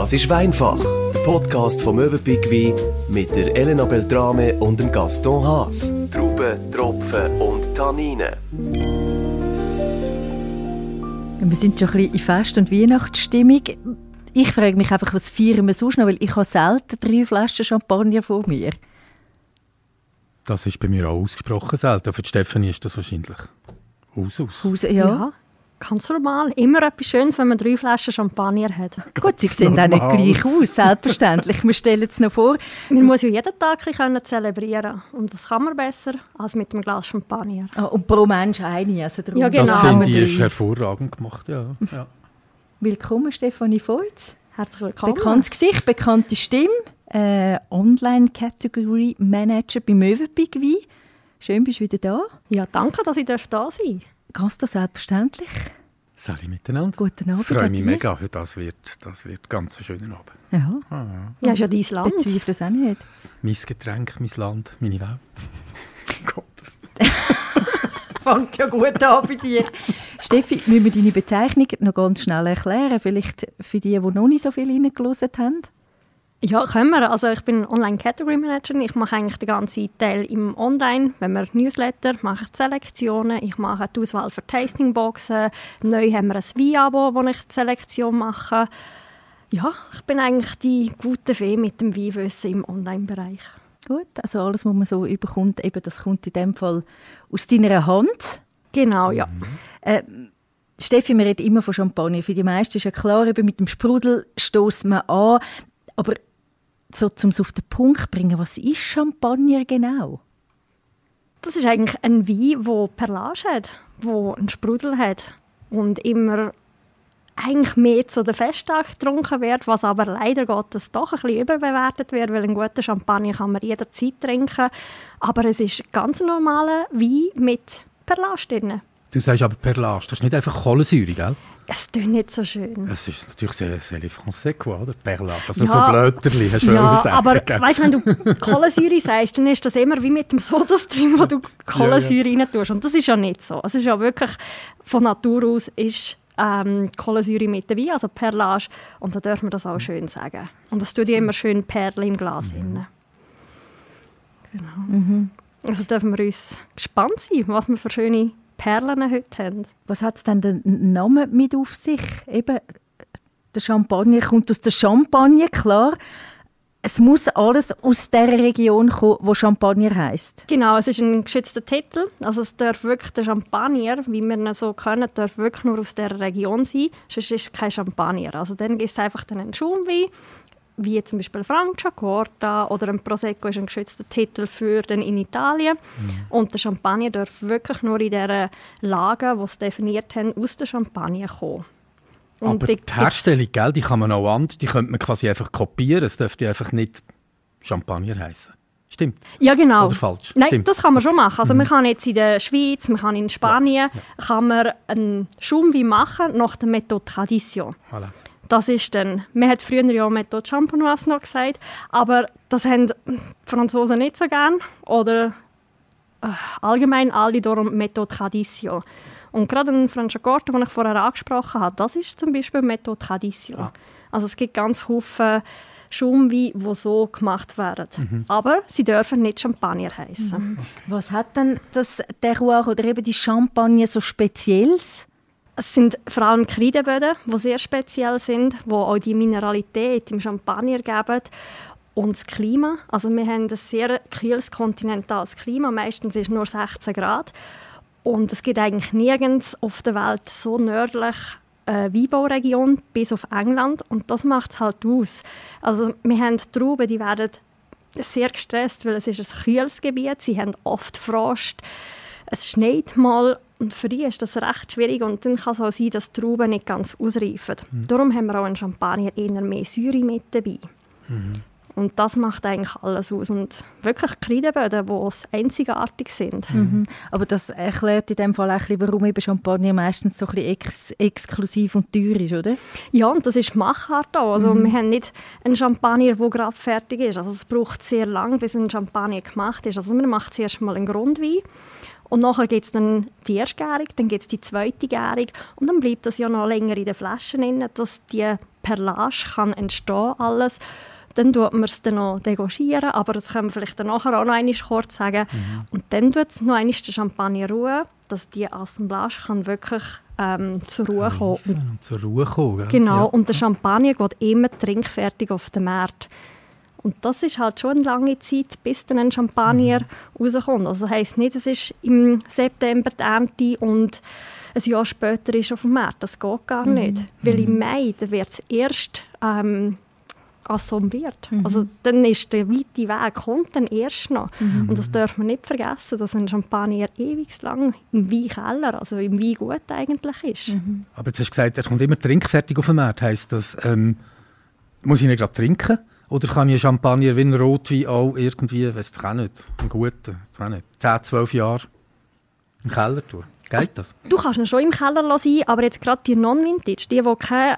Das ist Weinfach, der Podcast vom Möwenpick Wein mit der Elena Beltrame und dem Gaston Haas. Trauben, Tropfen und Tanninen. Wir sind schon ein bisschen in Fest- und Weihnachtsstimmung. Ich frage mich einfach, was feiern wir sonst noch? Weil ich habe selten drei Flaschen Champagner vor mir. Das ist bei mir auch ausgesprochen selten. Für Stefanie ist das wahrscheinlich aus, aus. Haus, ja. Ja. Ganz normal. Immer etwas Schönes, wenn man drei Flaschen Champagner hat. Gut, sie sehen auch nicht gleich aus, selbstverständlich. Wir stellen es noch vor. Man muss ja jeden Tag ein bisschen zelebrieren Und was kann man besser als mit einem Glas Champagner? Ah, und pro Mensch eine. Also darum Ja, genau. Das finde ich ist hervorragend gemacht. Ja. Ja. Willkommen, Stefanie Volz. Herzlich willkommen. Bekanntes Gesicht, bekannte Stimme. Äh, Online-Category Manager bei Möwenpick Wein. Schön, bist du wieder da. Ja, danke, dass ich da sein darf. Ganz da selbstverständlich. Sali miteinander. Guten Abend. Ich freue mich mega. Das wird, das wird ganz ein schöner Abend. Ja, Ja, ist ja dein Land. bezweifle es auch nicht. Mein Getränk, mein Land, meine Welt. Gott. Fängt ja gut an bei dir. Steffi, müssen wir deine Bezeichnung noch ganz schnell erklären? Vielleicht für die, die noch nicht so viel reingelassen haben? Ja, können wir. Also ich bin Online Category Manager. Ich mache eigentlich den ganzen Teil im Online. Wenn wir Newsletter, mache ich die Selektionen. Ich mache die Auswahl für Tastingboxen. Neu haben wir ein Wein-Abo, wo ich die Selektion mache. Ja, ich bin eigentlich die gute Fee mit dem Weinwissen im Online-Bereich. Gut, also alles, was man so überkommt, eben, das kommt in dem Fall aus deiner Hand. Genau, ja. Äh, Steffi, wir reden immer von Champagner. Für die meisten ist ja klar, eben mit dem Sprudel stößt man an. Aber so, um es auf den Punkt zu bringen, was ist Champagner genau? Das ist eigentlich ein Wein, der Perlage hat, der einen Sprudel hat und immer eigentlich mehr zu den Festtagen getrunken wird, was aber leider Gottes doch ein bisschen überbewertet wird, weil einen guten Champagner kann man jederzeit trinken, aber es ist ganz normaler Wein mit Perlage drin. Du sagst aber Perlage, das ist nicht einfach Kohlensäure, gell? Es tut nicht so schön. Es ist natürlich sehr, sehr français, quoi, oder? Perlage. Also Ja. so Blöterli, hast du Ja, sagen, aber weißt, wenn du Kohlensäure sagst, dann ist das immer wie mit dem Sodastream, wo du Kohlensäure rein tust. Und das ist ja nicht so. Es ist ja wirklich, von Natur aus ist ähm, Kohlensäure mit dabei, also Perlage. Und da dürfen wir das auch schön sagen. Und das tut ja immer schön Perlen im Glas. Mhm. Genau. Also dürfen wir uns gespannt sein, was wir für schöne Perlen heute haben. Was hat es denn den Namen mit auf sich? Eben, der Champagner kommt aus der Champagne, klar. Es muss alles aus der Region kommen, wo Champagner heißt. Genau, es ist ein geschützter Titel. Also es darf wirklich der Champagner, wie wir ihn so kennen, darf wirklich nur aus dieser Region sein. Sonst ist es kein Champagner. Also dann gibt es einfach dann einen Schaumwein, wie zum Beispiel Franciacorta oder ein Prosecco ist ein geschützter Titel für den in Italien. Und der Champagner darf wirklich nur in dieser Lage, die es definiert haben, aus der Champagne kommen. Und Aber die- die Herstellung, gell, die kann man auch anders, die könnte man quasi einfach kopieren. Es dürfte einfach nicht Champagner heißen. Stimmt. Ja, genau. Oder falsch? Nein, Stimmt. das kann man schon machen. Also man kann jetzt in der Schweiz, man kann in Spanien, kann man einen Schaumwein machen nach der Methode Tradition. Voilà. Das ist dann, man hat früher ja Methode Champenoise noch gesagt, aber das haben die Franzosen nicht so gern oder äh, allgemein alle darum Methode Tradition. Und gerade ein Franciacorta, den ich vorher angesprochen habe, das ist zum Beispiel Methode Tradition. Ah. Also es gibt ganz viele Schaumweine, die so gemacht werden. Aber sie dürfen nicht Champagner heißen. Was hat denn das Terroir oder eben die Champagne so Spezielles? Es sind vor allem Kreideböden, die sehr speziell sind, die auch die Mineralität im Champagner geben. Und das Klima. Also wir haben ein sehr kühles kontinentales Klima. Meistens ist nur 16 Grad. Und es gibt eigentlich nirgends auf der Welt so nördlich äh, Weinbauregion bis auf England. Und das macht es halt aus. Also wir haben Trauben, die werden sehr gestresst, weil es ist ein kühles Gebiet. Sie haben oft Frost. Es schneit mal und für die ist das recht schwierig und dann kann es auch sein, dass die Trauben nicht ganz ausreifen. Darum haben wir auch in Champagner eher mehr Säure mit dabei. Und das macht eigentlich alles aus. Und wirklich Kreideböden, die einzigartig sind. Mhm. Aber das erklärt in dem Fall auch warum eben Champagner meistens so ein bisschen ex exklusiv und teuer ist, oder? Ja, und das ist Machart auch. Also wir haben nicht einen Champagner, der gerade fertig ist. Also es braucht sehr lange, bis ein Champagner gemacht ist. Also man macht zuerst mal einen Grundwein und nachher gibt es dann die erste Gärung, dann gibt es die zweite Gärung und dann bleibt das ja noch länger in den Flaschen drin, dass die Perlage kann entstehen alles. Dann tut man es dann noch degorgieren, aber das können wir vielleicht dann nachher auch noch einmal kurz sagen. Mhm. Und dann tut es noch einmal den Champagner ruhen, dass die Assemblage kann wirklich ähm, zur Ruhe kommen. Und zur Ruhe kommen, Genau, ja. und der Champagner geht immer trinkfertig auf den Markt. Und das ist halt schon eine lange Zeit, bis dann ein Champagner mhm. rauskommt. Also das heisst nicht, es ist im September die Ernte und ein Jahr später ist auf dem Markt. Das geht gar mhm. nicht. Weil im mhm. Mai wird es erst ähm, assembliert. Mhm. Also dann ist der weite Weg, kommt dann erst noch. Mhm. Und das darf man nicht vergessen, dass ein Champagner ewig lang im Weinkeller, also im Weingut eigentlich ist. Mhm. Aber jetzt hast du gesagt, er kommt immer trinkfertig auf den Markt. Heisst das, ähm, muss ich ihn gerade trinken? Oder kann ich Champagner wie ein Rotwein auch irgendwie, weiß ich auch nicht, einen guten, auch nicht, 10, 12 Jahre im Keller tun? Geht das? Du kannst ihn schon im Keller sein, aber jetzt gerade die Non-Vintage, die, die keinen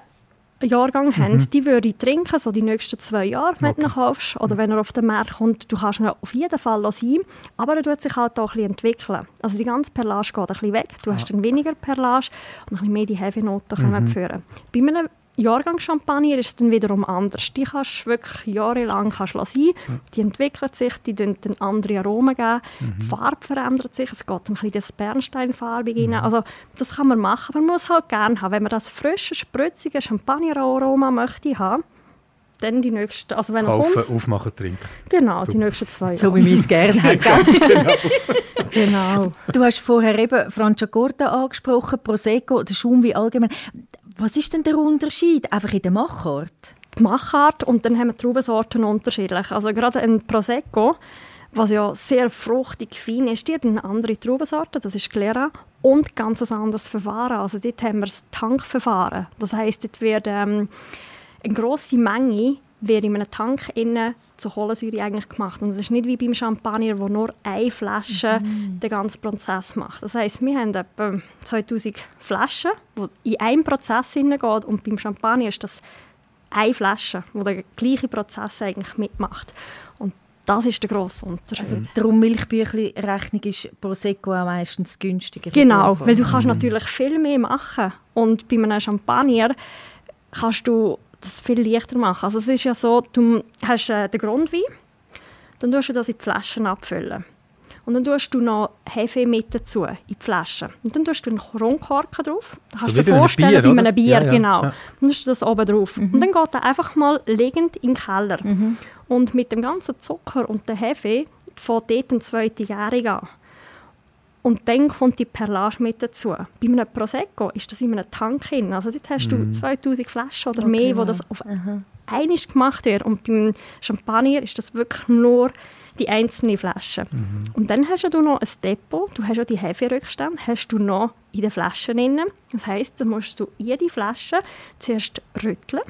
Jahrgang mhm. haben, die würde ich trinken, so die nächsten zwei Jahre, wenn okay. du ihn kaufst. Oder wenn er auf den Markt kommt, du kannst ihn auf jeden Fall sein, aber er wird sich halt auch ein bisschen entwickeln. Also die ganze Perlage geht ein bisschen weg, du ah. hast dann weniger Perlage und ein bisschen mehr die Heavy-Noten mhm. führen. Bei einem Jahrgang Champagner ist es dann wiederum anders. Die kannst du wirklich jahrelang kannst sein. Die entwickeln sich, die geben dann andere Aromen geben. Mhm. Die Farbe verändert sich, es geht ein bisschen das Bernsteinfarbig mhm. rein. Also das kann man machen, aber man muss halt gerne haben. Wenn man das frische, spritzige Champagner-Aroma möchte haben, dann die nächsten, also wenn Kaufen, kommt, aufmachen, trinken. Genau, die nächsten zwei Jahre. So wie wir es gerne haben. genau. genau. Du hast vorher eben Franciacorta angesprochen, Prosecco, der Schaumwein allgemein. Was ist denn der Unterschied? Einfach in der Machart? Die Machart und dann haben wir die Traubensorten unterschiedlich. Also gerade ein Prosecco, was ja sehr fruchtig fein ist, die hat eine andere Traubensorte, das ist Glera, und ganz ein anderes Verfahren. Also dort haben wir das Tankverfahren. Das heisst, dort wird ähm, eine grosse Menge wird in einem Tank innen zur Kohlensäure eigentlich gemacht. Und es ist nicht wie beim Champagner, wo nur eine Flasche mhm. den ganzen Prozess macht. Das heißt, wir haben etwa 2000 Flaschen, die in einen Prozess hineingeht und beim Champagner ist das eine Flasche, die den gleichen Prozess eigentlich mitmacht. Und das ist der grosse Unterschied. Also darum Milchbüchli-Rechnung ist Prosecco auch meistens günstiger. Genau, weil du kannst mhm. natürlich viel mehr machen. Und bei einem Champagner kannst du das viel leichter machen. Also es ist ja so, du hast äh, den Grundwein, dann tust du das in die Flaschen abfüllen. Und dann tust du noch Hefe mit dazu, in die Flaschen. Und dann tust du einen Rundkorken drauf. Da kannst du dir vorstellen, Bier, wie einem Bier, ja, ja, genau. Ja. Dann tust du das oben drauf. Mhm. Und dann geht er einfach mal liegend in den Keller. Mhm. Und mit dem ganzen Zucker und der Hefe fängt dort eine zweite Gärung an. Und dann kommt die Perlage mit dazu. Bei einem Prosecco ist das in einem Tank drin. Also dort hast mhm. du 2000 Flaschen oder okay, mehr, wo das auf einmal gemacht wird. Und beim Champagner ist das wirklich nur die einzelne Flasche. Mhm. Und dann hast du noch ein Depot, du hast ja die Heferückstände, hast du noch in den Flaschen drin. Das heisst, dann musst du jede Flasche zuerst rütteln,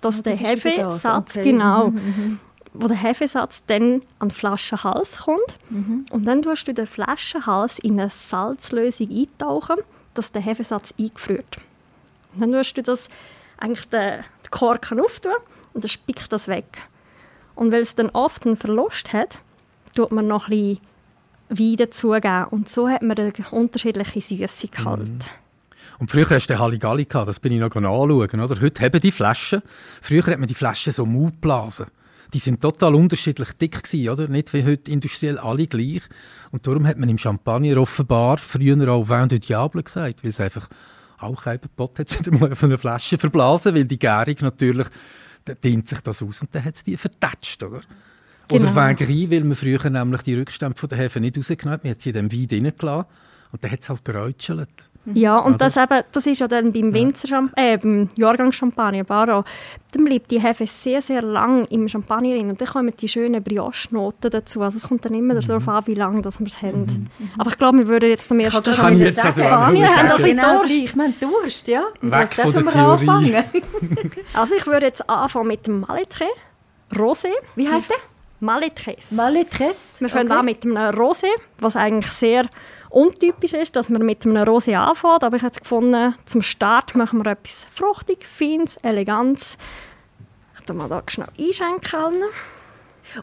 dass oh, das der Hefesatz, okay. genau, mhm. Wo der Hefesatz dann an den Flaschenhals kommt. Mhm. Und dann tust du den Flaschenhals in eine Salzlösung eintauchen, dass der Hefesatz eingefriert. Und dann tust du das, eigentlich den, den Korken auftun und dann spickt das weg. Und weil es dann oft einen Verlust hat, tut man noch ein bisschen Wein dazugeben. Und so hat man eine unterschiedliche Süßigkeit. Mhm. Und früher hast du den Halligalli gehabt, das bin ich noch anschauen. Oder? Heute haben die Flaschen. Früher hat man die Flaschen so Mutblasen die sind total unterschiedlich dick gewesen, oder? Nicht wie heute industriell alle gleich. Und darum hat man im Champagner offenbar früher auch Vin de Diable gesagt, weil es einfach auch kein Pot hat mal auf eine Flasche verblasen, weil die Gärung natürlich, da dehnt sich das aus und dann hat es die vertatscht, oder? Genau. Oder Wegerie, weil man früher nämlich die Rückstände von der Hefe nicht rausgenommen hat, man hat sie in dem Wein drinnen gelassen und dann hat es halt geräutschelt. Ja, und das, eben, das ist ja dann beim Winzer äh, beim Jahrgang Champagner Baro, dann bleibt die Hefe sehr, sehr lang im Champagner drin und dann kommen die schönen Brioche-Noten dazu. Also es kommt dann immer mhm. darauf an, wie lange wir es haben. Mhm. Aber ich glaube, wir würden jetzt zum ersten Mal jetzt sagen, also Spanier haben doch genau Ich meine, Durst, ja. Weg von der Theorie. Anfangen? also ich würde jetzt anfangen mit dem Malitre, Rosé. Wie heißt der? Malitres. Malitres. Wir fangen okay. an mit einem Rosé, was eigentlich sehr untypisch ist, dass man mit einem Rosé anfängt, aber ich habe gefunden, zum Start machen wir etwas fruchtig, feines, elegantes. Ich tue mal da schnell einschenken.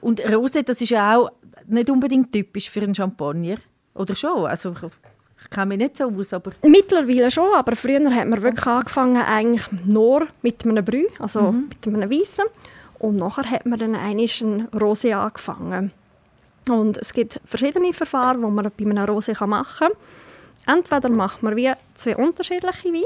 Und Rosé, das ist ja auch nicht unbedingt typisch für einen Champagner, oder schon? Also Ich kenne mich nicht so aus, aber... Mittlerweile schon, aber früher hat man wirklich angefangen eigentlich nur mit einem Brü, also mit einem Weissen. Und nachher hat man dann eigentlich ein Rosé angefangen. Und es gibt verschiedene Verfahren, die man bei einem Rosé machen kann. Entweder macht man wie zwei unterschiedliche Weine.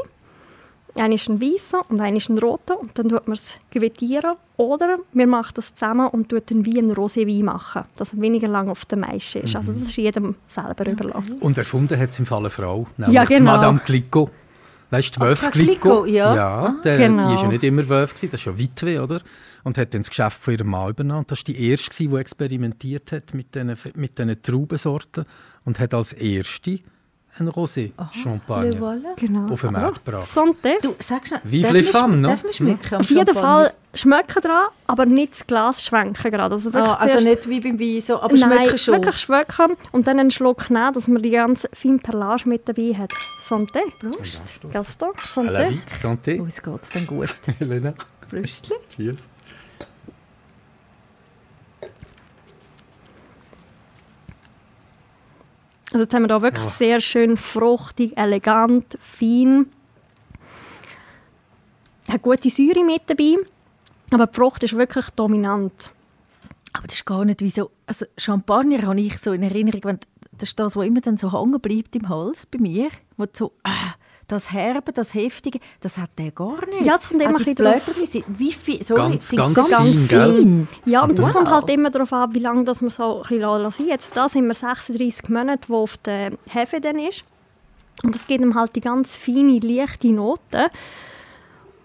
Einer ist ein weißer und einer ist ein roter und dann tut man es gewetieren. Oder wir machen das zusammen und tut dann wie ein Roséwein machen, dass er weniger lang auf der Maische ist. Also das ist jedem selber überlassen. Und erfunden hat es im Fall eine Frau, nämlich Ja, genau. Madame Clicquot. Weißt du, die Wölf Ach, Clicquot? Clicquot, ja. Ja, der, Genau. die ist ja nicht immer Wölf, gewesen, das ist ja Witwe, oder? Und hat dann das Geschäft von ihrem Mann übernommen. Und das war die erste, die experimentiert hat mit diesen, mit diesen Traubensorten und hat als erste ein Rosé Champagner Le voilà. Genau. auf den Markt gebracht. Santé. Du, sag schnell, Vive les femmes, sch- no? Darf man schmecken am Auf jeden? Fall schmecken dran, aber nicht das Glas schwenken gerade. Also, wirklich Ah, also zuerst- nicht wie beim Wein, so, aber Nein, schmecken schon. wirklich schmecken und dann einen Schluck nehmen, dass man die ganze feine Perlage mit dabei hat. Santé. Prost. Gaston, Santé. santé. Uns geht es dann gut. Helena. Brüstli. Cheers. Also jetzt haben wir da wirklich sehr schön fruchtig, elegant, fein. Hat gute Säure mit dabei, aber die Frucht ist wirklich dominant. Aber das ist gar nicht wie so... Also Champagner habe ich so in Erinnerung, wenn, das ist das, was immer dann so hängen bleibt im Hals bei mir. Wo so... Ah, das Herbe, das Heftige, das hat der gar nicht. Ja, es kommt immer die ein bisschen drauf- sind wie viel, sorry, Ganz, sind ganz ganz, fein, gell? fein. Ja, und das Wow. kommt halt immer darauf an, wie lange das man so ein bisschen lassen Jetzt da sind wir 36 Monate, wo auf der Hefe dann ist. Und das gibt ihm halt die ganz feine, leichte Note.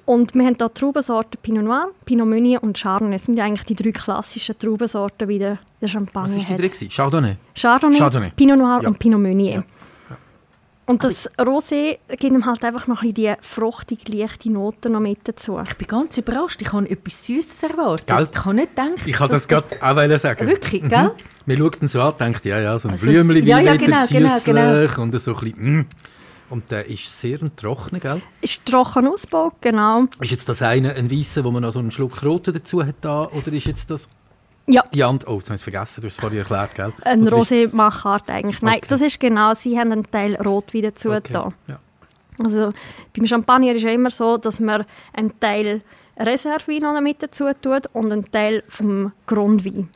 Und wir haben hier Traubensorten Pinot Noir, Pinot Meunier und Chardonnay. Das sind ja eigentlich die drei klassischen Traubensorten, wie der, Champagner Was war die gewesen? Chardonnay? Chardonnay, Chardonnay. Pinot Noir Ja. und Pinot Meunier. Ja. Und das Rosé gibt ihm halt einfach noch ein bisschen die fruchtig, leichte Note noch mit dazu. Ich bin ganz überrascht. Ich habe etwas Süßes erwartet. Gell? Ich kann nicht denken, Ich kann das, gerade auch wollen sagen. Wirklich, Mhm. gell? Man schaut ihn so an und denkt, ja, ja, so ein Also, Blümchen, ja, ja, genau, genau, süßlich genau. und so ein bisschen, mm. Und der ist sehr ein trocken, gell? Ist trocken ausgebaut, genau. Ist jetzt das eine ein Weisser, wo man noch so einen Schluck Roten dazu hat da, oder ist jetzt das Ja, die andere? Oh, jetzt habe ich es vergessen, du hast es vorhin erklärt, gell? Ein Oder ist- Rosé-Machart eigentlich. Nein, Okay. das ist genau, sie haben einen Teil Rotwein dazu Okay, da. ja. Also beim Champagner ist ja immer so, dass man einen Teil Reservewein noch mit dazu tut und einen Teil vom Grundwein.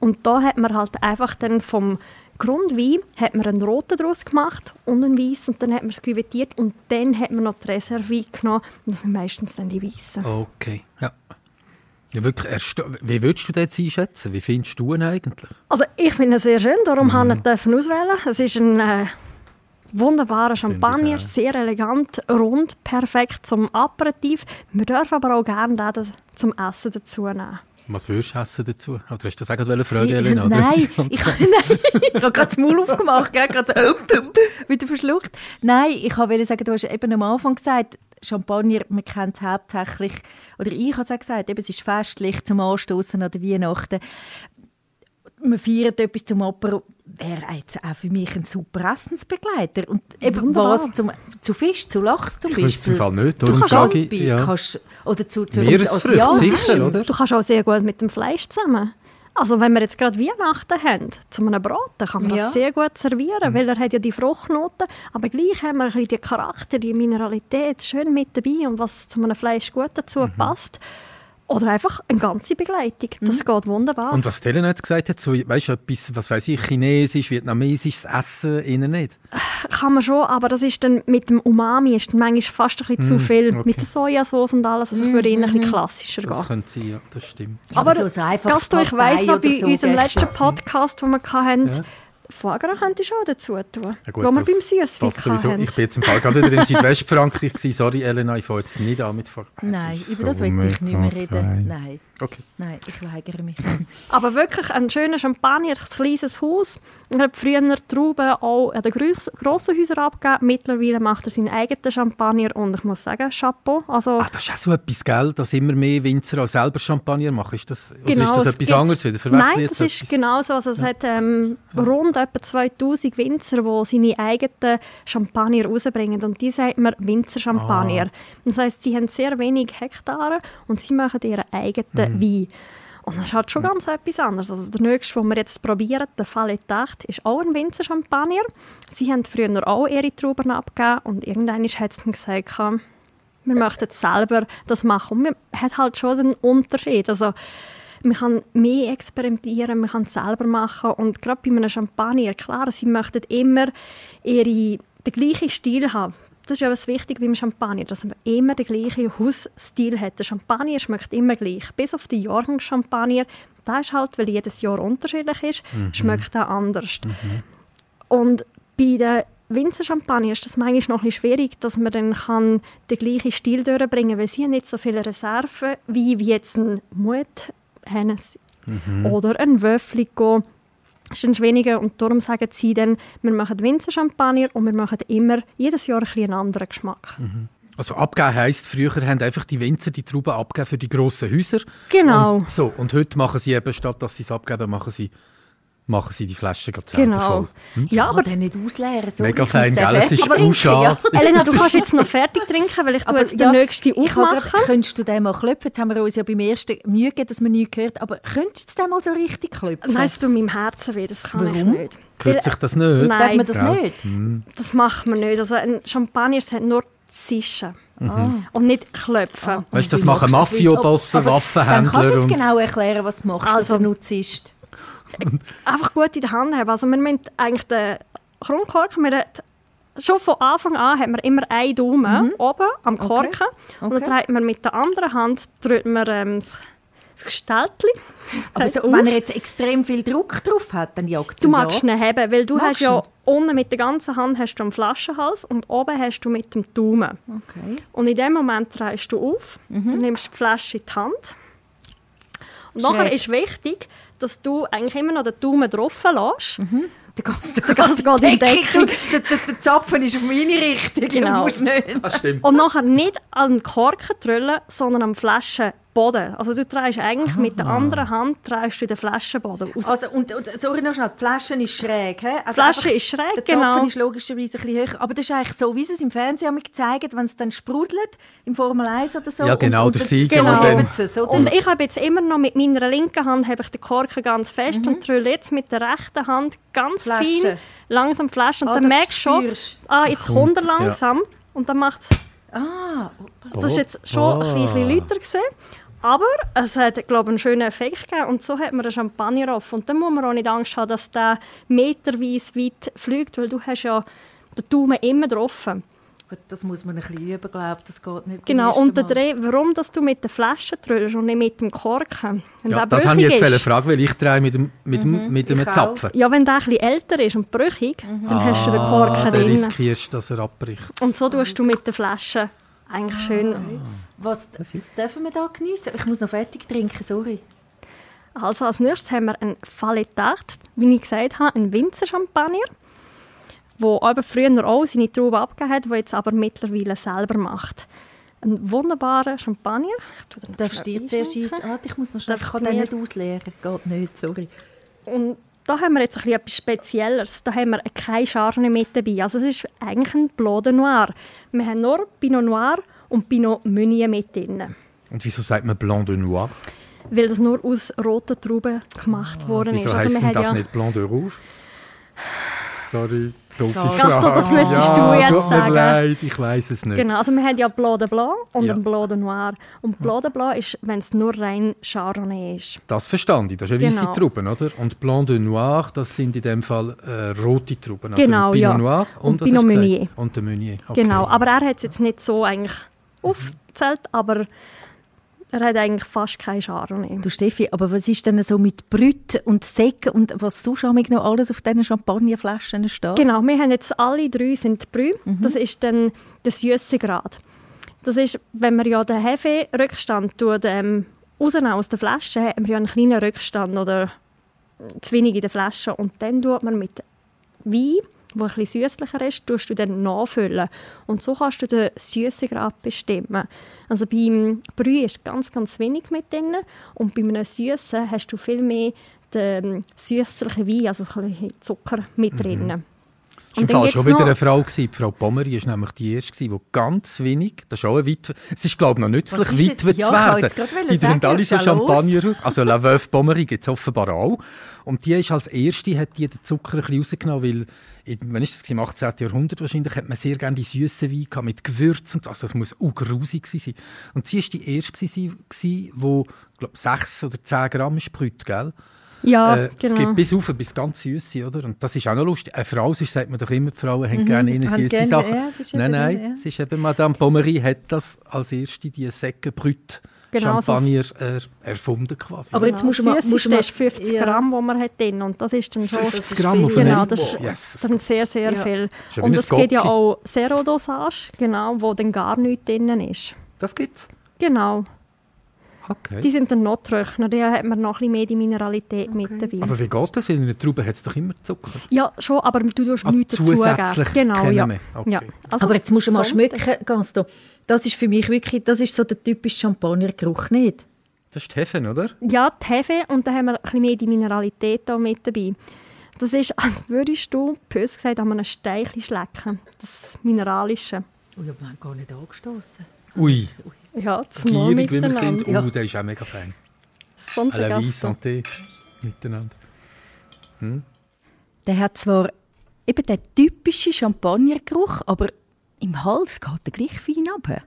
Und da hat man halt einfach dann vom Grundwein hat man einen roten daraus gemacht und einen weiß und dann hat man es küvettiert und dann hat man noch die Reservewein genommen und das sind meistens dann die weißen. Okay, ja. Ja wirklich, ersta- wie würdest du jetzt einschätzen? Wie findest du ihn eigentlich? Also ich finde es sehr schön, darum Mhm. habe ich ihn auswählen. Es ist ein äh, wunderbarer Champagner, sehr elegant, rund, perfekt zum Aperitif. Wir dürfen aber auch gerne den zum Essen dazu nehmen. Was würdest du essen dazu? Oder hast du das auch gerade fragen, Sie- Elena? Nein, ich, nein, ich habe gerade das Maul aufgemacht, gell, gerade wieder verschluckt. Nein, ich wollte sagen, du hast eben am Anfang gesagt, Champagner, man kennt es hauptsächlich, oder ich habe es auch gesagt, eben, es ist festlich zum Anstoßen an der Weihnachten. Man feiert etwas zum Apero, wäre jetzt auch für mich ein super Essensbegleiter. Und eben Wunderbar. was zum, zu Fisch, zu Lachs zum Ich Beispiel. wüsste es im Fall nicht. Du kannst ich, ja. kannst, oder zu, zu Meeresfrüchte, Asiatisch. sicher, oder? Du kannst auch sehr gut mit dem Fleisch zusammen. Also wenn wir jetzt gerade Weihnachten haben, zu einem Braten, kann man Ja. das sehr gut servieren, Mhm. weil er hat ja die Fruchtnoten, aber gleich haben wir ein bisschen die Charakter, die Mineralität schön mit dabei und was zu einem Fleisch gut dazu Mhm. passt. Oder einfach eine ganze Begleitung. Das Mhm. geht wunderbar. Und was Helen jetzt gesagt hat, so, weißt du, etwas, was weiß ich, chinesisch, vietnamesisches Essen, innen nicht. kann man schon, aber das ist dann mit dem Umami ist dann manchmal fast ein bisschen zu viel. Mm, okay. Mit der Sojasauce und alles. Also ich würde eher ein bisschen klassischer Das gehen. könnte sein, ja, das stimmt. Aber so ein einfaches Gasto, ich weiss noch, bei so unserem letzten. Podcast, den wir hatten, Ja. Auch dazu tun. Ja, gut, wo wir das beim Süßwein. Ich bin jetzt im Fall gerade wieder in Südwestfrankreich gewesen. Sorry, Elena, ich fange jetzt nicht an mit Es Nein, über das so will ich nicht mehr reden. Nein, Okay. nein, ich weigere mich. Aber wirklich ein schöner Champagner, ein kleines Haus. Er hat früher Trauben auch an den gross- grossen Häusern abgegeben. Mittlerweile macht er seinen eigenen Champagner und ich muss sagen, Chapeau. Also, Ah, das ist auch so etwas, gell, dass immer mehr Winzer auch selber Champagner machen. Ist das, oder Genau, ist das etwas gibt- anderes wieder? Nein, das ist etwas? genau so. Also es hat ähm, rund etwa 2000 Winzer, die seine eigenen Champagner rausbringen. Und die sagt man Winzer-Champagner. Ah. Das heisst, sie haben sehr wenig Hektare und sie machen ihren eigenen Mhm. Wein. Und das ist halt schon ganz etwas anderes. Also der nächste, den wir jetzt probieren, der Fall Tacht, ist auch ein Winzer Champagner. Sie haben früher auch ihre Trauben abgegeben und irgendwann hat es dann gesagt, wir möchten selber das machen. Und man hat halt schon einen Unterschied. Also man kann mehr experimentieren, man kann es selber machen und gerade bei einem Champagner, klar, sie möchten immer ihre, den gleichen Stil haben. Das ist ja was wichtig beim Champagner, dass man immer den gleichen Hausstil hat. Der Champagner schmeckt immer gleich, bis auf die Jahrgangschampagner. Da ist halt, weil jedes Jahr unterschiedlich ist, mhm. schmeckt er anders. Mhm. Und bei den Winzer Champagner ist das manchmal noch ein schwierig, dass man dann kann den gleichen Stil durchbringen kann, weil sie haben nicht so viele Reserven wie, wie jetzt ein Mut Hennessy mhm. oder ein Wöfflico. Ist weniger und darum sagen sie dann, wir machen Winzer-Champagner und wir machen immer jedes Jahr ein einen anderen Geschmack. Mhm. Also abgeben heisst, früher haben einfach die Winzer die Trauben abgegeben für die grossen Häuser. Genau. Und, so, und heute machen sie eben, statt dass sie es abgeben, machen sie machen sie die Flaschen gerade selber genau. voll. Hm? Ja, aber dann nicht ausleeren. So Mega fein, gell? Es ist auch schade. Ja. Elena, du kannst jetzt noch fertig trinken, weil ich aber, jetzt ja, den nächsten aufmachen. Könntest du den mal klopfen? Jetzt haben wir uns ja beim ersten Mühe gegeben, dass wir nichts gehört Aber könntest du den mal so richtig klopfen? Nein, es tut meinem Herzen weh, das kann Warum? ich nicht. Hört sich das nicht? Nein. Darf man das ja. nicht? Hm. Das macht man nicht. Also ein Champagner hat nur Zischen. Mhm. Und nicht klopfen. Ah. Weißt du, das machen Mafiobosse, Waffenhändler. Dann kannst du jetzt genau erklären, was du machst, also, dass du nutzt einfach gut in der Hand haben. Also wir müssen eigentlich den Kronkorken, wir schon von Anfang an haben wir immer einen Daumen mhm. oben am Korken okay. Okay. und dann dreht man mit der anderen Hand drückt man, ähm, das Gestaltli. Aber so, wenn er jetzt extrem viel Druck drauf hat, dann jagt es Du magst ihn haben, weil du hast ja unten mit der ganzen Hand hast du einen Flaschenhals und oben hast du mit dem Daumen. Okay. Und in dem Moment drehst du auf, mhm. nimmst die Flasche in die Hand. Und Schräg. nachher ist wichtig, dass du eigentlich immer noch den Daumen drauf lässt. Mhm. Der ganze, der ganze geht in Deckung. Der, der, der, Zapfen ist auf meine Richtung. Genau. Musst nicht. Das stimmt. Und nachher nicht an den Korken drüllen, sondern am Flaschenboden. Also du drehst eigentlich Aha. mit der anderen Hand drehst du den Flaschenboden aus. Also, und, und, sorry noch schnell, die Flasche ist schräg. He? Also die Flasche ist schräg, der genau. Der ist logischerweise ein bisschen höher. Aber das ist eigentlich so, wie sie es im Fernsehen gezeigt wenn es dann sprudelt, im Formel 1 oder so. Ja genau, und, der Sieger. Genau. Es, und ich habe jetzt immer noch mit meiner linken Hand habe ich den Korken ganz fest mhm. und drülle jetzt mit der rechten Hand ganz Flasche. fein langsam Flaschen. Und oh, dann merkst du schon, ah, jetzt kommt er langsam. Ja. Und dann macht es... Ah, das ist jetzt schon oh. ein bisschen lauter gesehen. Aber es hat, glaube ich, einen schönen Effekt gegeben. Und so hat man einen Champagner auf. Und dann muss man auch nicht Angst haben, dass der meterweise weit fliegt, weil du hast ja den Daumen immer drauf. Gut, das muss man ein bisschen üben, glaube Das geht nicht Genau, und der Dreh, warum dass du mit der Flasche drehst und nicht mit dem Korken? ja, das habe ich jetzt ist, fragen, weil ich drehe mit dem, mit dem, mhm, mit dem Zapfen. Ja, wenn der etwas älter ist und brüchig, mhm. dann ah, hast du den Korken ah, dann drin. dann riskierst du, dass er abbricht. Und so tust du mit der Flasche eigentlich ah, schön... Was, was dürfen wir da geniessen? Ich muss noch fertig trinken, sorry. Also als nächstes haben wir einen Falletart, wie ich gesagt habe, einen Winzer-Champagner wo aber früher auch seine Trauben abgegeben hat, die jetzt aber mittlerweile selber macht. Ein wunderbarer Champagner. Ich Darfst du dir zuerst einschenken? Ich muss noch schnell, ich kann den nicht ausleeren. Geht nicht, sorry. Und da haben wir jetzt ein etwas Spezielles. Da haben wir keine Charne mit dabei. Also es ist eigentlich ein Blanc de Noir. Wir haben nur Pinot Noir und Pinot Meunier mit drin. Und wieso sagt man Blanc de Noir? Weil das nur aus roten Trauben gemacht ah, worden wieso ist. Also heisst das ja nicht Blanc de Rouge? Sorry. Doofe Frage. Das müsstest ja, du jetzt tut sagen. Mir leid, ich weiß es nicht. Genau, also wir haben ja Blanc de Blanc und ja. Blanc de Noir. Und Blanc de Blanc ist, wenn es nur rein Chardonnay ist. Das verstand ich, das ist eine genau. weiße Trauben, oder? Und Blanc de Noir, das sind in dem Fall äh, rote Trauben. Also genau, Pinot ja. Noir und, und Pinot Meunier. Und der Meunier, okay. Genau, aber er hat es jetzt nicht so eigentlich aufgezählt, aber er hat eigentlich fast keine Chardonnay. Du Steffi, aber was ist denn so mit Brüt und Sekt und was sonst noch alles auf diesen Champagnerflaschen steht? Genau, wir haben jetzt alle drei sind Brü. Mhm. Das ist dann der süße Grad. Das ist, wenn man ja den Hefe-Rückstand ähm, rausnehmen aus der Flasche, haben wir ja einen kleinen Rückstand oder zu wenig in der Flasche und dann tut man mit Wein wo ein bisschen süßlicher ist, tust du dann nachfüllen. Und so kannst du den Süßegrad bestimmen. Also beim Brühe ist ganz, ganz wenig mit drin und bei einem Süßen hast du viel mehr den süßlichen Wein, also ein bisschen Zucker mit mhm. Das war schon wieder eine Frau. Gewesen. Die Frau Pommeri war nämlich die erste, die ganz wenig, das ist auch eine Witwe, es ist glaube ich noch nützlich, Witwe Ja, zu ich werden. Die sagen, trinken alle so? Champagner aus. Also La Veuve Pommeri gibt es offenbar auch. Und die ist als erste, hat die den Zucker ein bisschen rausgenommen, weil, in, wann ist das, im 18. Jahrhundert wahrscheinlich, hat man sehr gerne die süßen Weine gehabt, mit Gewürzen. Also das muss auch grusig sein. Und sie war die erste, die, glaube 6 oder 10 Gramm sprüht, gell? Ja, Äh, Es genau. gibt bis auf bis ganz süße, oder? Und das ist auch noch lustig. Eine Frau, sonst sagt man doch immer, die Frauen haben gerne Mhm. haben süße gerne- Sachen. ja, nein, nein, ja. es ist eben Madame Pommery hat das als erste die Säcke Brüt Genau, Champagner er, erfunden quasi. Aber jetzt musst du mal- musst du mal- ist 50 ja. Gramm, die man hat drin und das ist dann schon 50 Gramm auf genau, das ist yes. dann sehr, sehr Ja. viel. Und es gibt ja auch Zero-Dosage, genau, wo dann gar nichts drin ist. Das gibt's. Genau, Okay. die sind dann noch trockener, da hat man noch ein bisschen mehr die Mineralität mit dabei. aber wie geht das? In einer Traube hat es doch immer Zucker. ja, schon, aber du tust Ah, nichts zusätzlich dazugeben. Genau, ja. Okay. ja. Also Aber jetzt musst du mal schmecken, Gasto. Das ist für mich wirklich, das ist so der typische Champagnergeruch, nicht? Das ist die Hefe, oder? Ja, die Hefe und dann haben wir ein bisschen mehr die Mineralität da mit dabei. Das ist, als würdest du, bös gesagt, an einem Steichli schlecken. Das Mineralische. Oh, ja, wir haben gar nicht angestoßen. Ui, Ja, zum Wohl gierig, wie wir sind. Oh, Ja. der ist auch mega fein. À la vie, santé, miteinander. Der hat zwar eben den typischen Champagnergeruch, aber im Hals geht er gleich fein runter.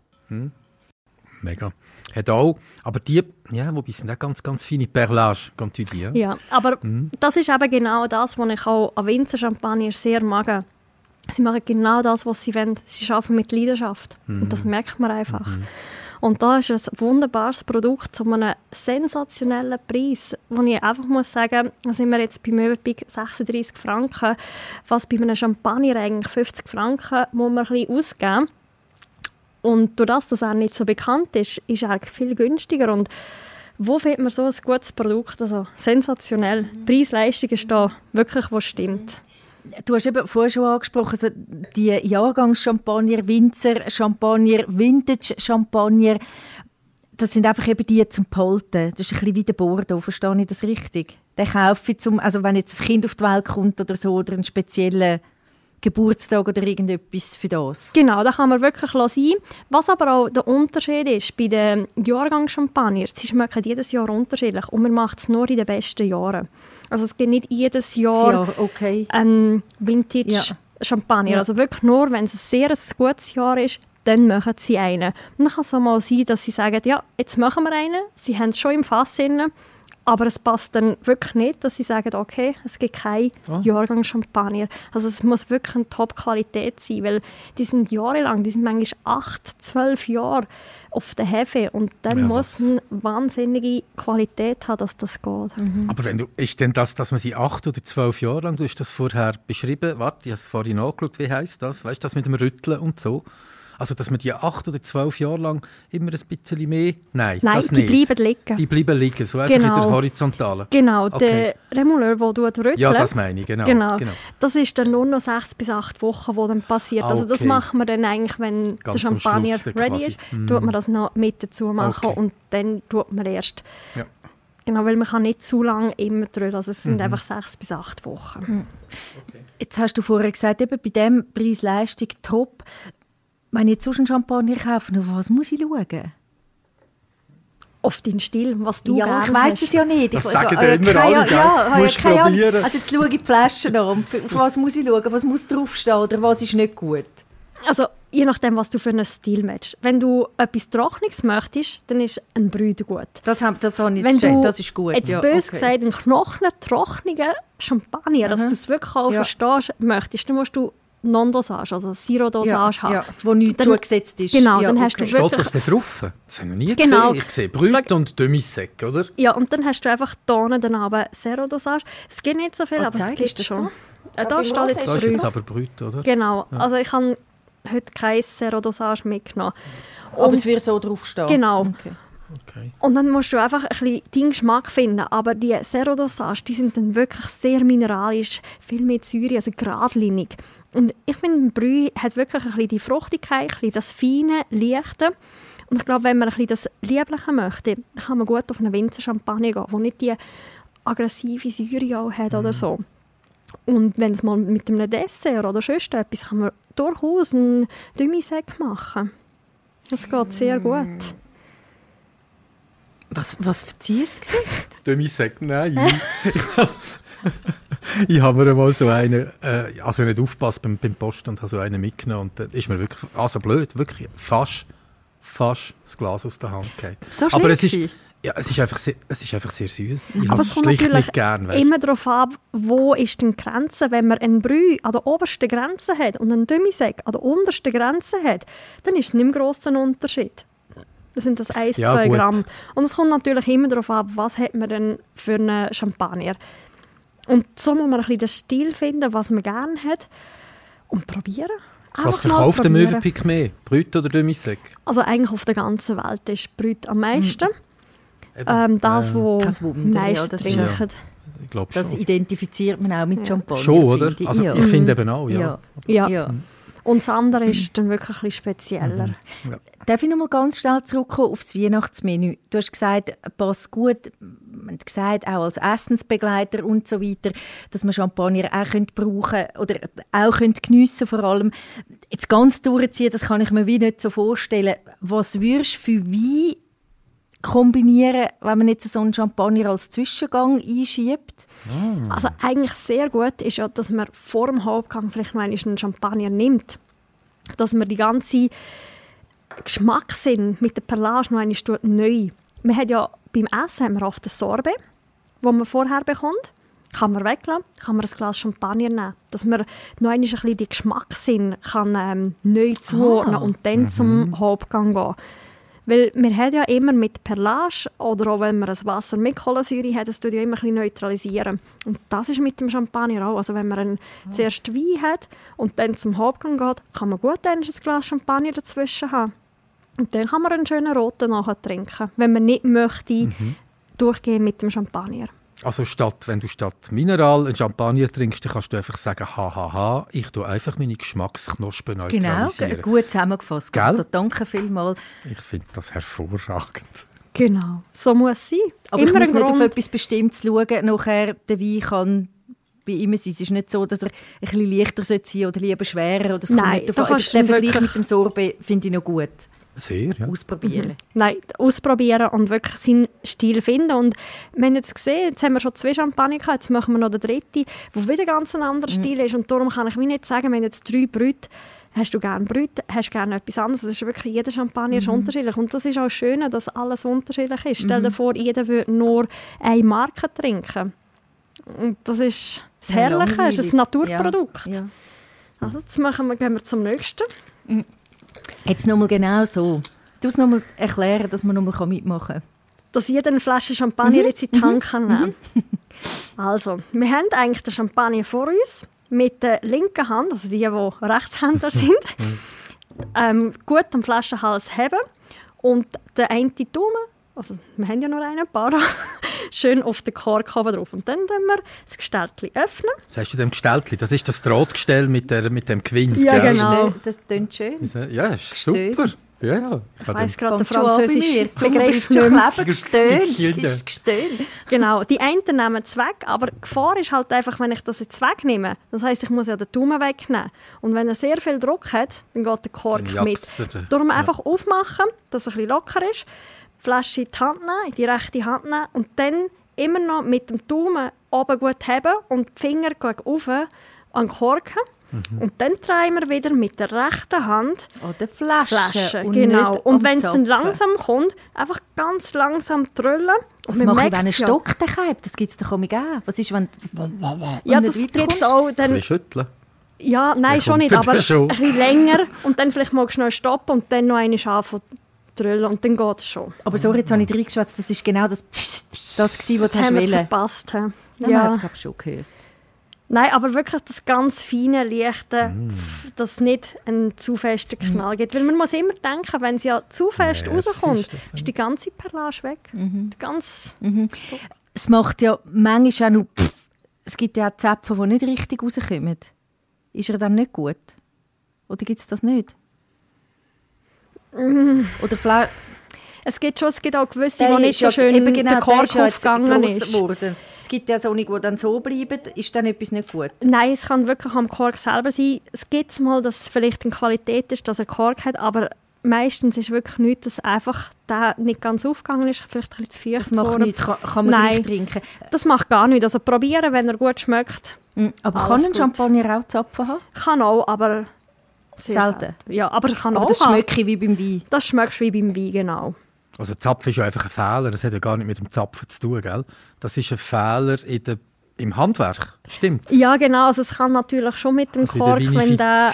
Mega. Hat auch, aber die, ja, wobei sind auch ganz, ganz feine Perlage, kommt die ja? Ja, aber Mhm. das ist eben genau das, was ich auch an Winzerchampagner sehr mag. Sie machen genau das, was sie wollen. Sie arbeiten mit Leidenschaft. Und Mhm. das merkt man einfach. Und da ist ein wunderbares Produkt zu einem sensationellen Preis, wo ich einfach muss sagen, da sind wir jetzt bei Möwenpick 36 Franken, was bei einem Champagner eigentlich 50 Franken muss man ein bisschen ausgeben. Und durch das, dass er nicht so bekannt ist, ist er viel günstiger. Und wo findet man so ein gutes Produkt? Also sensationell. Die Preis-Leistung ist da wirklich, was stimmt. Du hast eben vorher schon angesprochen, also die Jahrgangschampagner, Winzer, Champagner, Vintage Champagner, das sind einfach eben die zum Polten. Das ist ein bisschen wie der Bordeaux, verstehe ich das richtig? Den kaufe ich zum, also wenn jetzt ein Kind auf die Welt kommt oder so, oder einen speziellen Geburtstag oder irgendetwas für das. Genau, da kann man wirklich sein. Was aber auch der Unterschied ist bei den Jahrgangschampagners, sie schmecken jedes Jahr unterschiedlich und man macht es nur in den besten Jahren. Also es gibt nicht jedes Jahr Jahr, okay. ein Vintage Ja. Champagner. Ja. Also wirklich nur, wenn es ein sehr gutes Jahr ist, dann machen sie einen. Und dann kann es auch mal sein, dass sie sagen, ja, jetzt machen wir einen. Sie haben es schon im Fass drin, aber es passt dann wirklich nicht, dass sie sagen, okay, es gibt keinen Ah. Jahrgang Champagner. Also es muss wirklich eine Top-Qualität sein, weil die sind jahrelang, die sind manchmal acht, zwölf Jahre auf der Hefe und dann Ja, muss eine wahnsinnige Qualität haben, dass das geht. Aber wenn du, ist denn das, dass man sie acht oder zwölf Jahre lang, du hast das vorher beschrieben, warte, ich habe es vorhin nachgeschaut, wie heisst das? Weißt du, das mit dem Rütteln und so? Also, dass man die acht oder zwölf Jahre lang immer ein bisschen mehr, nein, Nein, das die nicht. bleiben liegen. Die bleiben liegen, so einfach in der Genau. Horizontalen. Genau, Okay. der Remouleur, der du rütteln Ja, das meine ich, genau. Genau. genau. Das ist dann nur noch sechs bis acht Wochen, wo dann passiert. Ah, Also das okay. machen wir dann eigentlich, wenn Ganz der am Champagner ready quasi. ist, Mm. tut man das noch mit dazu machen Okay. und dann tut man erst. Ja. Genau, weil man kann nicht zu lange immer drüber. Also es Mhm. sind einfach sechs bis acht Wochen. Jetzt hast du vorher gesagt, eben bei dem Preis-Leistung top. Wenn ich jetzt sonst einen Champagner kaufe, auf was muss ich schauen? Auf deinen Stil, was du ja, ich weiß hast. es ja nicht. Das ich, sagen ich- immer alle? Ja, ja, Musst Ahnung. probieren. Also jetzt schaue ich die Flaschen an. Auf was muss ich schauen? Was muss draufstehen oder was ist nicht gut? Also je nachdem, was du für einen Stil möchtest. Wenn du etwas Trockenes möchtest, dann ist ein Brüder gut. Das, hab- das habe ich Wenn gecheckt. Das ist gut. jetzt ja, bös okay. gesagt einen knochenen, trockenen Champagner, dass Aha. du es wirklich auch Ja. verstehst möchtest, dann musst du Non-Dosage, also Zero-Dosage ja, haben. ja, wo nichts Dann- zugesetzt ist. Genau, ja, dann hast du okay. wirklich- Steht das da drauf? Das habe ich noch nie Genau. gesehen. Ich sehe Brüt und Demi-Sec, oder? Ja, und dann hast du einfach Tonen daneben Zero-Dosage. Es gibt nicht so viel, Ah, aber es gibt schon. da? Äh, da Aber steht jetzt ist Da ist Brüt. jetzt aber Brüt, oder? Genau, also ich habe heute kein Zero-Dosage mitgenommen. Aber Und- es wird so draufstehen. Genau. Okay. Okay. Und dann musst du einfach ein bisschen deinen Geschmack finden. Aber die Zero-Dosage, die sind dann wirklich sehr mineralisch, viel mehr Säure, also geradlinig. Und ich finde, ein Brühe hat wirklich ein bisschen die Fruchtigkeit, ein bisschen das Feine, Leichte. Und ich glaube, wenn man ein bisschen das Liebliche möchte, dann kann man gut auf einen Winzer-Champagner gehen, der nicht die aggressive Säure auch hat oder so. Und wenn es mal mit einem Dessert oder sonst etwas, kann man durchaus einen Demi-Sec machen. Das geht sehr gut. Was, was verziehst du das Gesicht? Sagt nein. ich habe mir mal so eine, äh, also nicht aufgepasst beim, beim Posten und habe so einen mitgenommen und dann ist mir wirklich, also blöd, wirklich fast, fast das Glas aus der Hand gefallen. So Aber es ist, ja, es ist einfach sehr, es ist einfach sehr süß. Ich Aber habe es schlicht natürlich nicht gern. Weißt. immer darauf ab, wo ist die Grenze. Wenn man einen Brühe an der obersten Grenze hat und einen Demi-Sec an der untersten Grenze hat, dann ist es nicht im grossen Unterschied. Das sind das 1, Ja, 2 gut. Gramm. Und es kommt natürlich immer darauf ab, was hat man denn für einen Champagner. Und so muss man ein bisschen den Stil finden, was man gerne hat und probieren. Was Einfach mal verkauft der. Möwenpick mehr? Brüt oder Demi-Sec? Also eigentlich auf der ganzen Welt ist Brüt am meisten. Eben, Ähm, das, äh, wo die Wunder, ja, meisten das ist trinken. Ich glaube Das schon. identifiziert man auch mit Ja. Champagner. Schon, oder? ich. Also ja. ich finde eben auch, ja. Ja. Ja. Ja. Und das andere ist dann wirklich ein bisschen spezieller. Darf ich noch mal ganz schnell zurückkommen auf das Weihnachtsmenü? Du hast gesagt, passt gut, man hat gesagt, auch als Essensbegleiter und so weiter, dass man Champagner auch könnte brauchen oder auch könnte geniessen vor allem. Jetzt ganz durchziehen, das kann ich mir wie nicht so vorstellen. Was würdest du für Wein kombinieren, wenn man jetzt so einen Champagner als Zwischengang einschiebt? Also eigentlich sehr gut ist ja, dass man vor dem Hauptgang vielleicht noch einen Champagner nimmt. Dass man die ganze Geschmackssinn mit der Perlage noch einmal neu. Man hat ja beim Essen haben wir oft das Sorbet, das man vorher bekommt. Kann man weglassen, kann man ein Glas Champagner nehmen. Dass man noch einmal ein bisschen die Geschmackssinn kann, ähm, neu zuordnen Ah. und dann zum Hauptgang gehen. Weil wir haben ja immer mit Perlage oder auch wenn man ein Wasser mit Kohlensäure hat, das tut ja immer ein bisschen neutralisieren. Und das ist mit dem Champagner auch. Also wenn man einen, zuerst Wein hat und dann zum Hauptgang geht, kann man gut ein Glas Champagner dazwischen haben. Und dann kann man einen schönen roten nachher trinken, wenn man nicht möchte durchgehen mit dem Champagner. Also statt, wenn du statt Mineral einen Champagner trinkst, dann kannst du einfach sagen, hahaha, ich tue einfach meine Geschmacksknospen Genau, neutralisieren. gut zusammengefasst. Gell? Also, danke vielmals. Ich finde das hervorragend. Genau, so muss es sein. Aber immer ich muss nicht auf Grund. etwas Bestimmtes schauen. Nachher, der Wein kann bei ihm sein. Es ist nicht so, dass er ein bisschen leichter sein sollte oder lieber schwerer. Oder es kommt Nein, nicht da davon. Den du Vergleich wirklich- mit dem Sorbet finde ich noch gut. Sehr, ja. Ausprobieren. Nein, ausprobieren und wirklich seinen Stil finden. Und wir haben jetzt gesehen, jetzt haben wir schon zwei Champagner gehabt, jetzt machen wir noch den dritten, der wieder ganz ein anderer Stil ist. Und darum kann ich wie nicht sagen, wir haben jetzt drei Brüte, hast du gerne Brüte, hast du gerne etwas anderes. Das ist wirklich, jeder Champagner ist unterschiedlich. Und das ist auch schön, dass alles unterschiedlich ist. Stell dir vor, jeder würde nur eine Marke trinken. Und das ist das Herrliche, es ist ein. Naturprodukt. Ja, ja. Also jetzt machen wir, gehen wir zum nächsten. Jetzt nochmal genau so. Du es nochmal erklären, dass man nochmal mitmachen kann. dass jeder eine Flasche Champagner jetzt in die Hand kann nehmen Also, wir haben eigentlich den Champagner vor uns mit der linken Hand, also die, die Rechtshänder sind, ähm, gut am Flaschenhals haben und der eine Daumen, also wir haben ja nur einen paar, schön auf den Kork oben drauf. Und dann tun wir das Gestellchen öffnen. Was hast du dem Gestelltli? Das ist das Drahtgestell mit, der, mit dem Gewinst, Ja, gell? genau. Das klingt schön. Ja, ist super. Ja, ja. Ich Ich weiss gerade. Die Zunge Begriff kleben. Ist gestöhnt. Genau, die einen nehmen es weg, aber die Gefahr ist halt einfach, wenn ich das jetzt wegnehme, das heisst, ich muss ja den Daumen wegnehmen. Und wenn er sehr viel Druck hat, dann geht der Kork mit. Darum Ja. einfach aufmachen, dass es ein bisschen locker ist, Flasche in die Hand nehmen, in die rechte Hand nehmen und dann immer noch mit dem Daumen oben gut haben und die Finger gegen oben an den Korken. Mhm. Und dann drehen wir wieder mit der rechten Hand Oder Flasche. Flasche. und genau. nicht Und wenn es dann langsam kommt, einfach ganz langsam trüllen. Was Man mache ich, wenn ein ja. Stock den Keibt? Das gibt es doch auch auch. Was ist, wenn Ja, das gibt es auch. Ein Dann, bisschen schütteln. ja, nein, schon nicht, aber schon. ein bisschen länger und dann vielleicht mal schnell stoppen und dann noch eine Schafe drüllen und dann geht es schon. Aber sorry, jetzt habe ich reingeschwätzt. Das ist genau das, Psst, das gewesen, was du Das hast wollen. verpasst. he. Ja, man Ja. hat es, schon gehört. Nein, aber wirklich das ganz feine, leichte, Mm. dass es nicht einen zu festen Knall gibt. Weil man muss immer denken, wenn es ja zu fest Merci, rauskommt, Stefanie. ist die ganze Perlage weg. Mhm. Die Ganz, Es macht ja manchmal auch noch pff. Es gibt ja auch Zäpfe, die nicht richtig rauskommen. Ist er dann nicht gut? Oder gibt es das nicht? Oder vielleicht... es gibt schon, es gibt auch gewisse, die nicht so schön eben der genau, der Kork ist aufgegangen ist. geworden. Es gibt ja solche, die dann so bleiben. Ist dann etwas nicht gut? Nein, es kann wirklich am Kork selber sein. Es gibt mal, dass es vielleicht eine Qualität ist, dass er Kork hat, aber meistens ist wirklich nichts, dass einfach der nicht ganz aufgegangen ist, vielleicht ein bisschen zu feucht Das macht worden. nichts. Kann, kann man Nein. trinken. Das macht gar nichts. Also probieren, wenn er gut schmeckt, Mhm. Aber Alles kann ein gut. Champagner auch Zapfen haben? kann auch, aber sehr Selten. Ja, aber kann Aber auch das schmecke wie beim Wein. Das schmeckt wie beim Wein, genau. Also Zapfen ist ja einfach ein Fehler, das hat ja gar nicht mit dem Zapfen zu tun, gell? Das ist ein Fehler in der, im Handwerk, stimmt. Ja, genau. Also es kann natürlich schon mit dem Also Kork, der wenn der,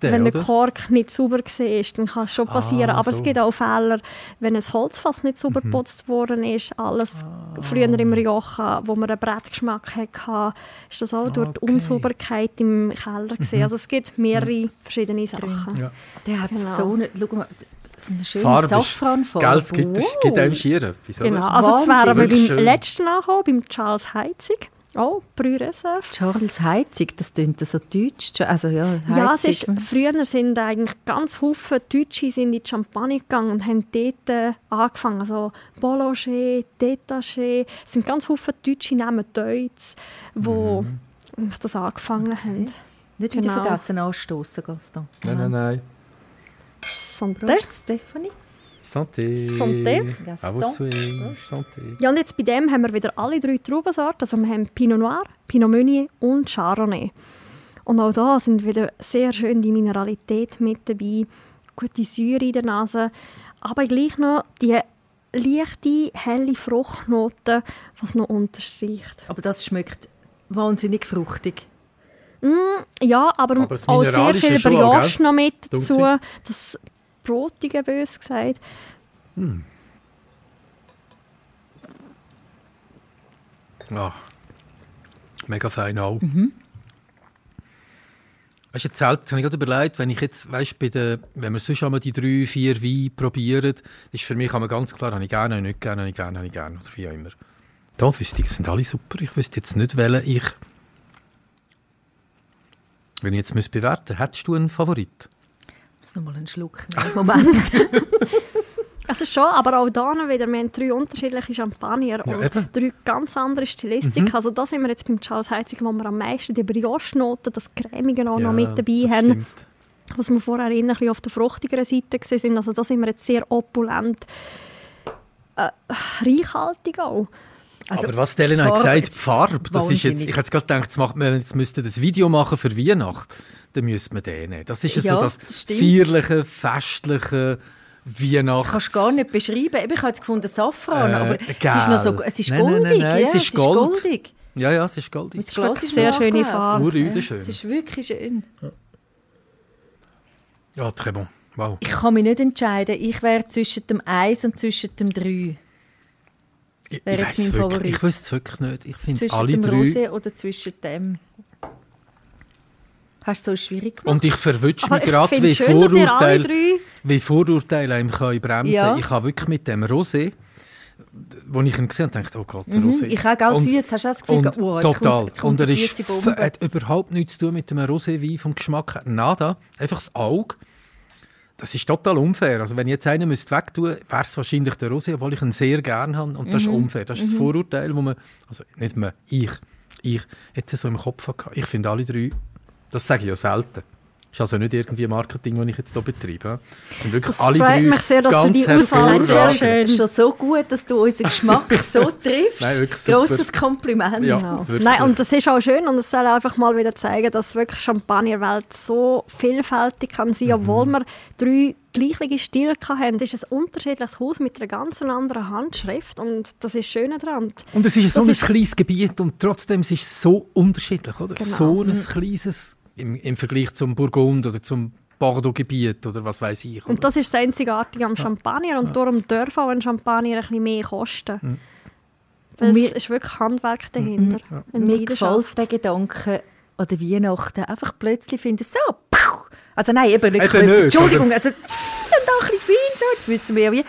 dann, wenn der? Kork nicht sauber war, dann kann es schon passieren. Ah, Aber so. es gibt auch Fehler, wenn ein Holzfass nicht sauber Mhm. geputzt worden ist. Alles Ah. früher im Rioja, wo man einen Brettgeschmack hatte, ist das auch durch die Okay. Unsauberkeit im Keller. Mhm. Also es gibt mehrere verschiedene Sachen. Ja. Der hat Genau. so eine... Schau mal, das ist eine schöne Farbe ist- Safranfarbe. Gell, es gibt, es gibt einem schier etwas? Genau. Also wären wir Wirklich beim letzten angekommen, beim Charles Heizig. Oh, Brühreserve. Charles Heizig, das klingt so deutsch. Also ja, Ja, es Heizig. ist, früher sind eigentlich ganz viele Deutsche sind in die Champagne gegangen und haben dort äh, angefangen. Also Bolanger, Detaché, es sind ganz viele deutsche Namen Deutsch, die Mhm. das angefangen haben. Nicht wieder Genau. vergessen anstoßen, Gaston. Nein, nein, nein. Santé. Prost, Stephanie. Santé. Santé. À vos souhaits. Santé. Ja, und jetzt bei dem haben wir wieder alle drei Traubensorten. Also wir haben Pinot Noir, Pinot Meunier und Chardonnay. Und auch da sind wieder sehr schön die Mineralität mit dabei, gute Säure in der Nase, aber gleich noch die leichte, helle Fruchtnote, was noch unterstreicht. Aber das schmeckt wahnsinnig fruchtig. Ja, aber, Aber auch sehr viel Brioche noch mit dazu. Das Brotige, bös gesagt. Ah, mega fein auch. Mhm. Weißt du, jetzt selten, jetzt habe ich gerade überlegt, wenn ich jetzt, weißt, bei den, wenn wir sonst einmal die drei, vier Weine probieren, ist für mich aber ganz klar, habe ich gerne, habe ich nicht gerne, habe ich gerne, habe ich gerne, oder wie auch immer. Da wüsste ich, sind alle super. Ich wüsste jetzt nicht, welchen ich, wenn ich jetzt müsste bewerten, hättest du einen Favorit? Muss noch mal einen Schluck nehmen. Moment. Also schon, aber auch da noch wieder, wir haben drei unterschiedliche Champagner Ja, und eben. Mhm. drei ganz andere Stilistik. Also da sind wir jetzt beim Charles Heizig, wo wir am meisten die Brioche-Noten, das Cremige auch noch mit dabei das haben. stimmt. Was wir vorher eher ein bisschen auf der fruchtigeren Seite gesehen sind. Also da sind wir jetzt sehr opulent, äh, reichhaltig auch. Also, aber was Elena hat Farbe gesagt, die ist Farbe, das ist jetzt, ich hätte jetzt gerade gedacht, jetzt, macht man, jetzt müsste das Video machen für Weihnachten, dann müsste man den nehmen. Das ist ja Ja, so das, das feierliche, festliche Weihnachts... kannst gar nicht beschreiben. Ich habe jetzt gefunden Safran, Äh, aber es ist noch so, gel. es ist Nein, nein, goldig. nein, nein, ja, es ist Gold. goldig. Ja, ja, es ist goldig. Das Glas wirklich ist sehr schöne. Farbe. Urüde schön. Es ist wirklich schön. Ja, très bon. Wow. Ich kann mich nicht entscheiden. Ich wäre zwischen dem 1 und zwischen dem 3. Ich, ich, wirklich, ich wüsste es wirklich nicht. Ich finde Zwischen alle dem drei... Rosé oder zwischen dem. Hast du so schwierig gemacht? Und ich verwünsche mich ich gerade, wie Vorurteile, wie Vorurteile einem können bremsen Ja. Ich habe wirklich mit dem Rosé, wo ich ihn gesehen habe, dachte, oh Gott, der Rosé. Mhm. Ich habe Und- süß. Hast du das Gefühl, Und oh, jetzt total. kommt, jetzt kommt und er ist, hat überhaupt nichts zu tun mit dem Roséwein vom Geschmack. Nada. Einfach das Auge. Das ist total unfair. Also wenn ich jetzt einen müsste wegtun, wäre es wahrscheinlich der Rosé, obwohl ich ihn sehr gerne habe. Und das Mhm. ist unfair. Das ist das Vorurteil, wo man, also nicht man, ich, ich, jetzt so im Kopf hatte. Ich finde alle drei, das sage ich ja selten. Ist also nicht irgendwie Marketing, das ich jetzt hier betreibe. Es sind wirklich Das alle freut drei mich sehr, dass du die Auswahl. Es ist schon so gut, dass du unseren Geschmack so triffst. Nein, wirklich super. Grosses Kompliment. Ja, wirklich. Nein, und das ist auch schön und es soll einfach mal wieder zeigen, dass wirklich Champagnerwelt so vielfältig kann sein, Mhm. obwohl wir drei gleiche Stile hatten, ist ein unterschiedliches Haus mit einer ganz anderen Handschrift und das ist das Schöne daran. Und es ist so Das ein ist- kleines Gebiet und trotzdem ist es so unterschiedlich, oder? Genau. So ein kleines im, im Vergleich zum Burgund oder zum Bordeaux-Gebiet oder was weiß ich. Oder? Und das ist das Einzigartige am Champagner und darum darf auch ein Champagner ein bisschen mehr kosten. Mhm. Weil mir- es ist wirklich Handwerk dahinter. eine Mir Leidenschaft. gefällt der Gedanke an der Weihnachten. Einfach plötzlich finden, so, also nein, eben nicht. Plötzlich. nicht, Entschuldigung, also dann da ein bisschen fein, so, jetzt wissen wir ja wie.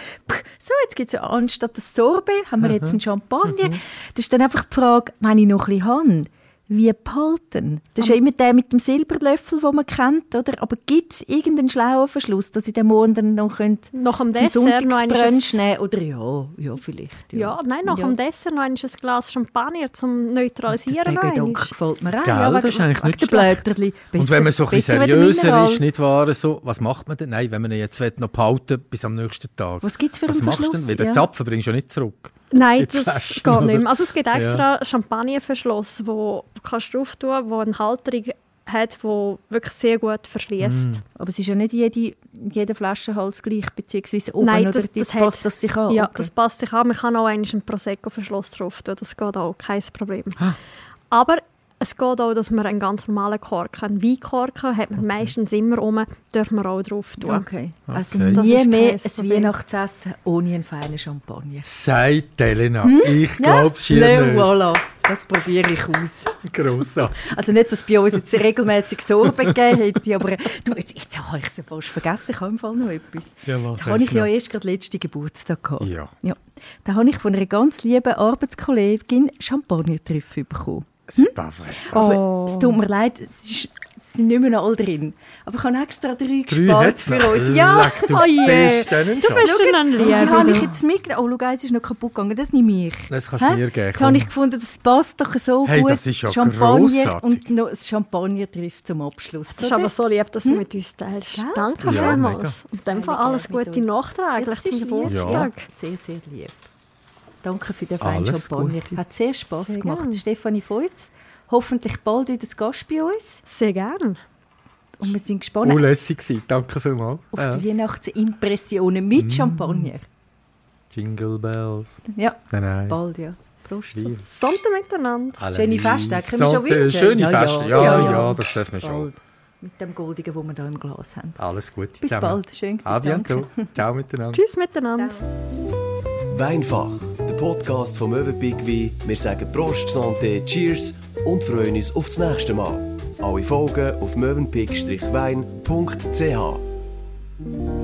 So, jetzt gibt es ja anstatt das Sorbet, haben wir jetzt einen Champagner. Das ist dann einfach die Frage, wenn ich noch ein bisschen habe, wie behalten? Das ist ja immer der mit dem Silberlöffel, den man kennt, oder? Aber gibt es irgendeinen schlauen Verschluss, dass ich den Morgen noch könnt Dessert noch einmal ein- Sonntagsbrunch nehmen Oder ja, ja, vielleicht. Ja, nein, nach Ja. dem Dessert noch ein Glas Champagner zum Das, Neutralisieren. der noch Gedanke gefällt mir auch. Gell, ja, das ist eigentlich nicht der schlecht. Und wenn man so ein bisschen besser seriöser ist, nicht wahr, so, was macht man denn? Nein, wenn man ihn jetzt will, noch behalten bis am nächsten Tag. Was gibt's für was einen machst du denn? Verschluss? Weil den Ja. Zapfen bringst du ja nicht zurück. Nein, das Flaschen, geht oder? nicht mehr. Also es gibt Ja. extra Champagnerverschluss, wo du kannst drauf tun, wo eine Halterung hat, wo wirklich sehr gut verschließt. Mm. Aber es ist ja nicht jede, jeder Flaschenhals gleich, beziehungsweise oben Nein, oder das- die das hat- passt das sich an. Ja, okay. das passt sich an. Man kann auch einen Prosecco-Verschluss drauf tun. Das geht auch, kein Problem. Ah. Aber es geht auch, dass man einen ganz normalen Korken, einen Weinkorken, hat man meistens immer um, dürfen wir auch drauf tun. Okay. Also Okay. Nie ist mehr ein. Weihnachtsessen ohne einen feinen Champagner. Sagt Elena. Ich glaube es Le schier nicht. voilà. Das probiere ich aus. Grossartig. Also nicht, dass bei uns jetzt regelmäßig Sorbe gegeben hätte, aber du, jetzt, jetzt habe ich es ja fast vergessen, ich habe im Fall noch etwas. Ja, was habe ich du ja noch? erst gerade letzten Geburtstag gehabt. Ja. ja. Da habe ich von einer ganz lieben Arbeitskollegin Champagner-Trüffel bekommen. Aber Oh. es tut mir leid, es, ist, es sind nicht mehr noch alle drin. Aber ich habe extra drei, Drei gespart für uns. Ja, Leck, du Oh je. bist dann Du bist Schau dann ein jetzt, die habe ich jetzt mitgenommen. Oh, schau, eins ist noch kaputt gegangen, das nehme ich. Das kannst du mir geben, Jetzt habe ich gefunden, das passt doch so Hey, gut. das ist ja Champagner grossartig. und noch das Champagner trifft zum Abschluss. Das ist oder? aber so lieb, dass du mit uns teilst. Danke Ja, vielmals. Und in dem Fall Mega alles Gute nachträglich zum ist lieb. Geburtstag. Sehr, sehr lieb. Danke für den feinen Champagner. Gute. Hat sehr Spass Sehr gemacht. gern. Stefanie Feutz, hoffentlich bald wieder zu Gast bei uns. Sehr gern. Und wir sind gespannt Unlässig gewesen. Danke vielmals. auf Ja. die Weihnachtsimpressionen mit Champagner. Jingle Bells. Ja, Nein, nein. bald, ja. Prost. Sonntag miteinander. Alle Schöne. Festtage, können wir schon wünschen? Schöne Ja, ja. Feste, ja, Ja, ja, ja. das dürfen wir schon. Bald. Mit dem Goldigen, das wir hier im Glas haben. Alles Gute Bis zusammen. bald. Schön gewesen. Danke. Ciao miteinander. Tschüss miteinander. Weinfach, der Podcast vom Möwenpick Wein. Wir sagen Prost, Santé, Cheers und freuen uns auf das nächste Mal. Alle Folgen auf möwenpick-wein.ch.